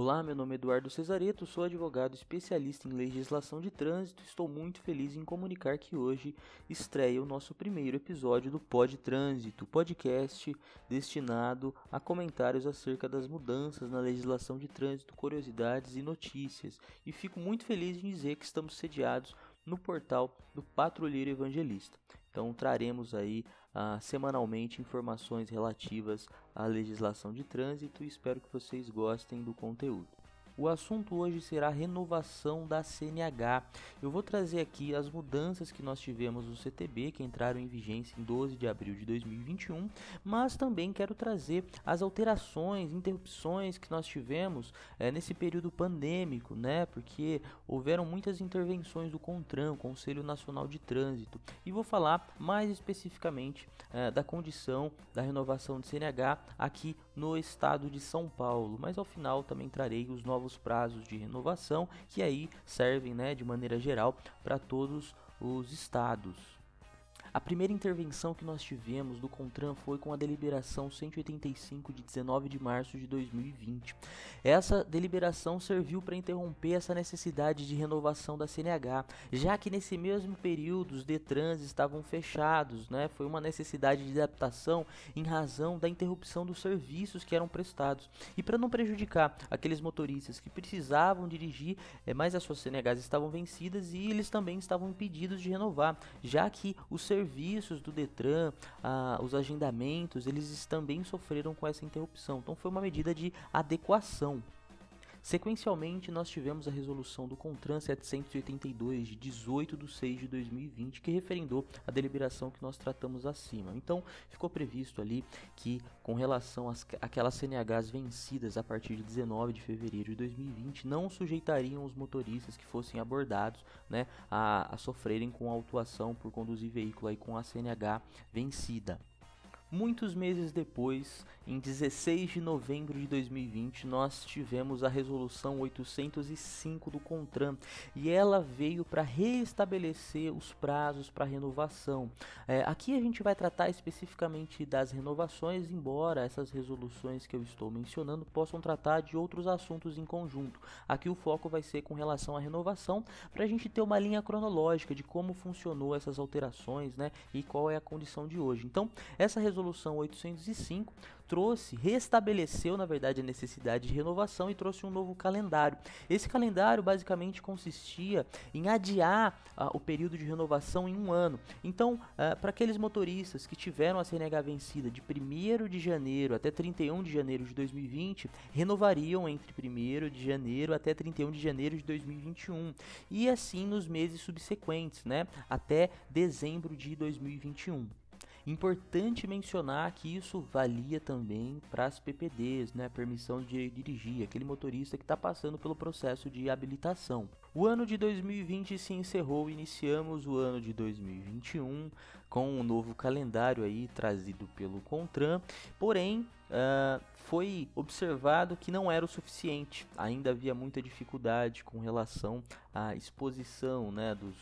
Olá, meu nome é Eduardo Cesareto, sou advogado especialista em legislação de trânsito. Estou muito feliz em comunicar que hoje estreia o nosso primeiro episódio do Pod Trânsito, podcast destinado a comentários acerca das mudanças na legislação de trânsito, curiosidades e notícias. E fico muito feliz em dizer que estamos sediados no portal do Patrulheiro Evangelista. Então traremos aí uh, semanalmente informações relativas à legislação de trânsito e espero que vocês gostem do conteúdo. O assunto hoje será renovação da CNH. Eu vou trazer aqui as mudanças que nós tivemos no CTB, que entraram em vigência em 12 de abril de 2021, mas também quero trazer as alterações, interrupções que nós tivemos é, nesse período pandêmico, né? Porque houveram muitas intervenções do CONTRAN, Conselho Nacional de Trânsito, e vou falar mais especificamente é, da condição da renovação de CNH aqui no estado de São Paulo, mas ao final também trarei os novos novos prazos de renovação que aí servem né, de maneira geral para todos os estados. A primeira intervenção que nós tivemos do CONTRAN foi com a deliberação 185 de 19 de março de 2020. Essa deliberação serviu para interromper essa necessidade de renovação da CNH, já que nesse mesmo período os Detrans estavam fechados, né? Foi uma necessidade de adaptação em razão da interrupção dos serviços que eram prestados. E para não prejudicar aqueles motoristas que precisavam dirigir, é, mas as suas CNHs estavam vencidas e eles também estavam impedidos de renovar, já que os serviços do Detran, ah, os agendamentos, eles também sofreram com essa interrupção. Então foi uma medida de adequação. Sequencialmente, nós tivemos a resolução do CONTRAN 782, de 18 de 6 de 2020, que referendou a deliberação que nós tratamos acima. Então, ficou previsto ali que, com relação às, àquelas CNHs vencidas a partir de 19 de fevereiro de 2020, não sujeitariam os motoristas que fossem abordados né, a, a sofrerem com autuação por conduzir veículo aí com a CNH vencida. Muitos meses depois, em 16 de novembro de 2020, nós tivemos a resolução 805 do CONTRAN e ela veio para reestabelecer os prazos para renovação. É, aqui a gente vai tratar especificamente das renovações, embora essas resoluções que eu estou mencionando possam tratar de outros assuntos em conjunto. Aqui o foco vai ser com relação à renovação, para a gente ter uma linha cronológica de como funcionou essas alterações né, e qual é a condição de hoje. Então, essa resolução resolução 805 trouxe, restabeleceu na verdade a necessidade de renovação e trouxe um novo calendário. Esse calendário basicamente consistia em adiar uh, o período de renovação em um ano. Então, uh, para aqueles motoristas que tiveram a CNH vencida de 1 de janeiro até 31 de janeiro de 2020, renovariam entre 1 de janeiro até 31 de janeiro de 2021 e assim nos meses subsequentes, né, até dezembro de 2021. Importante mencionar que isso valia também para as PPDs, né, permissão de dirigir, aquele motorista que está passando pelo processo de habilitação. O ano de 2020 se encerrou, iniciamos o ano de 2021 com um novo calendário aí trazido pelo Contran, porém uh, foi observado que não era o suficiente, ainda havia muita dificuldade com relação à exposição né, dos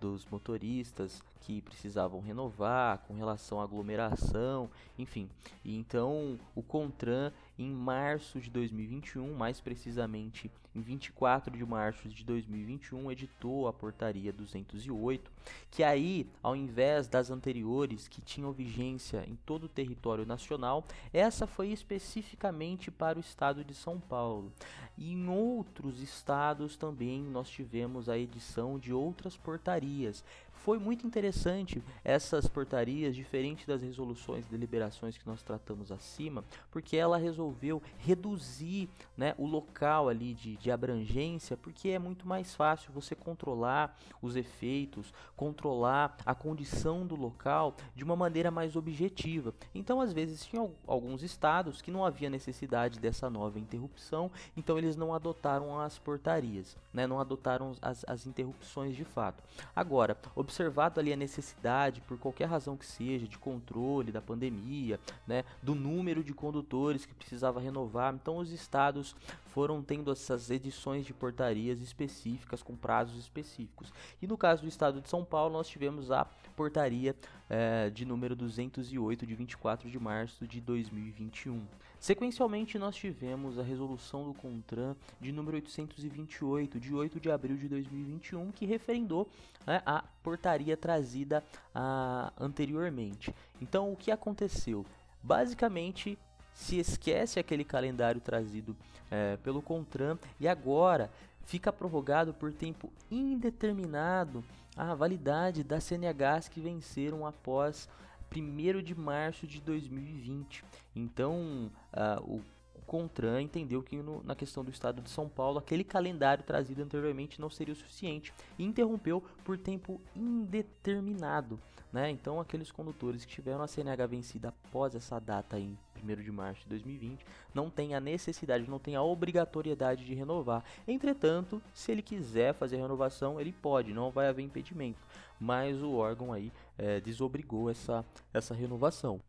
dos motoristas que precisavam renovar com relação à aglomeração, enfim. E então o Contran em março de 2021, mais precisamente em 24 de março de 2021, editou a portaria 208, que aí, ao invés das anteriores que tinham vigência em todo o território nacional, essa foi especificamente para o estado de São Paulo. E em outros estados também nós tivemos a edição de outras portarias. Foi muito interessante essas portarias, diferente das resoluções e deliberações que nós tratamos acima, porque ela resolveu reduzir né, o local ali de, de abrangência, porque é muito mais fácil você controlar os efeitos, controlar a condição do local de uma maneira mais objetiva. Então, às vezes, tinha alguns estados que não havia necessidade dessa nova interrupção, então eles não adotaram as portarias, né, não adotaram as, as interrupções de fato. Agora, observado ali a necessidade, por qualquer razão que seja, de controle da pandemia, né, do número de condutores que precisava renovar, então os estados foram tendo essas edições de portarias específicas com prazos específicos. E no caso do estado de São Paulo, nós tivemos a portaria é, de número 208 de 24 de março de 2021. Sequencialmente, nós tivemos a resolução do CONTRAN de número 828, de 8 de abril de 2021, que referendou né, a portaria trazida ah, anteriormente. Então, o que aconteceu? Basicamente, se esquece aquele calendário trazido é, pelo CONTRAN e agora fica prorrogado por tempo indeterminado a validade das CNHs que venceram após 1 de março de 2020. Então, uh, o CONTRAN entendeu que no, na questão do estado de São Paulo, aquele calendário trazido anteriormente não seria o suficiente e interrompeu por tempo indeterminado. Né? Então, aqueles condutores que tiveram a CNH vencida após essa data 1 de março de 2020 não tem a necessidade, não tem a obrigatoriedade de renovar. Entretanto, se ele quiser fazer a renovação, ele pode, não vai haver impedimento. Mas o órgão aí é, desobrigou essa, essa renovação.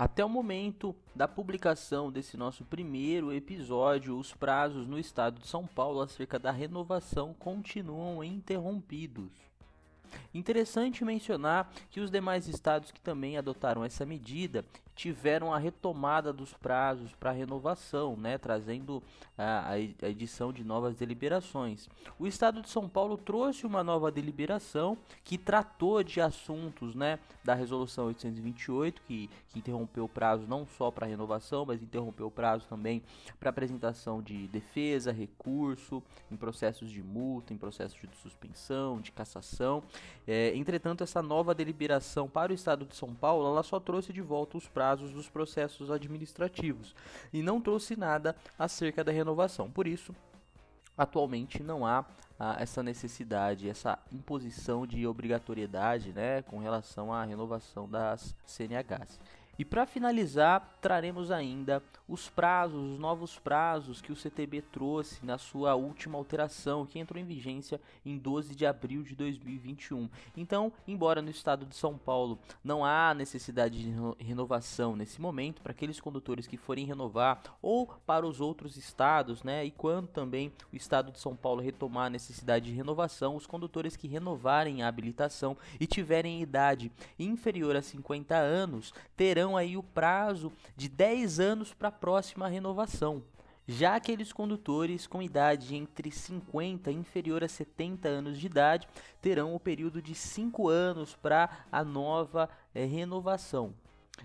Até o momento da publicação desse nosso primeiro episódio, os prazos no estado de São Paulo acerca da renovação continuam interrompidos. Interessante mencionar que os demais estados que também adotaram essa medida tiveram a retomada dos prazos para renovação, né, trazendo a, a, edição de novas deliberações. O Estado de São Paulo trouxe uma nova deliberação que tratou de assuntos né, da Resolução 828, que, que interrompeu o prazo não só para renovação, mas interrompeu o prazo também para apresentação de defesa, recurso, em processos de multa, em processos de suspensão, de cassação. É, entretanto, essa nova deliberação para o Estado de São Paulo, ela só trouxe de volta os prazos prazos dos processos administrativos e não trouxe nada acerca da renovação. Por isso, atualmente não há ah, essa necessidade, essa imposição de obrigatoriedade né, com relação à renovação das CNHs. E para finalizar, traremos ainda os prazos, os novos prazos que o CTB trouxe na sua última alteração, que entrou em vigência em 12 de abril de 2021. Então, embora no estado de São Paulo não há necessidade de renovação nesse momento, para aqueles condutores que forem renovar ou para os outros estados, né? E quando também o estado de São Paulo retomar a necessidade de renovação, os condutores que renovarem a habilitação e tiverem idade inferior a 50 anos terão terão aí o prazo de 10 anos para a próxima renovação. Já aqueles condutores com idade entre 50 e inferior a 70 anos de idade terão o período de 5 anos para a nova é, renovação.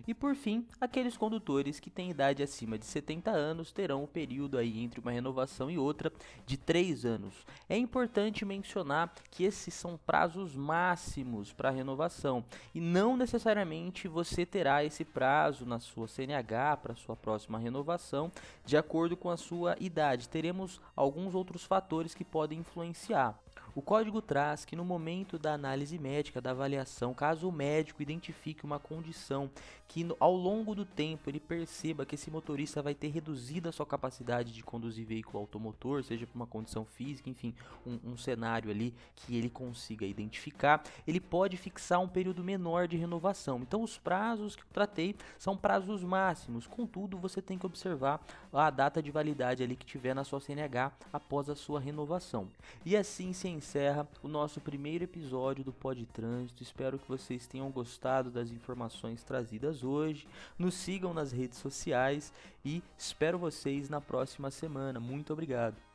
E por fim, aqueles condutores que têm idade acima de 70 anos terão o um período aí entre uma renovação e outra de 3 anos. É importante mencionar que esses são prazos máximos para renovação e não necessariamente você terá esse prazo na sua CNH para sua próxima renovação de acordo com a sua idade. Teremos alguns outros fatores que podem influenciar. O código traz que no momento da análise médica, da avaliação, caso o médico identifique uma condição que ao longo do tempo ele perceba que esse motorista vai ter reduzido a sua capacidade de conduzir veículo automotor, seja por uma condição física, enfim, um, um cenário ali que ele consiga identificar, ele pode fixar um período menor de renovação. Então, os prazos que eu tratei são prazos máximos, contudo, você tem que observar a data de validade ali que tiver na sua CNH após a sua renovação. E assim se encerra o nosso primeiro episódio do Pod Trânsito. Espero que vocês tenham gostado das informações trazidas hoje. Nos sigam nas redes sociais e espero vocês na próxima semana. Muito obrigado.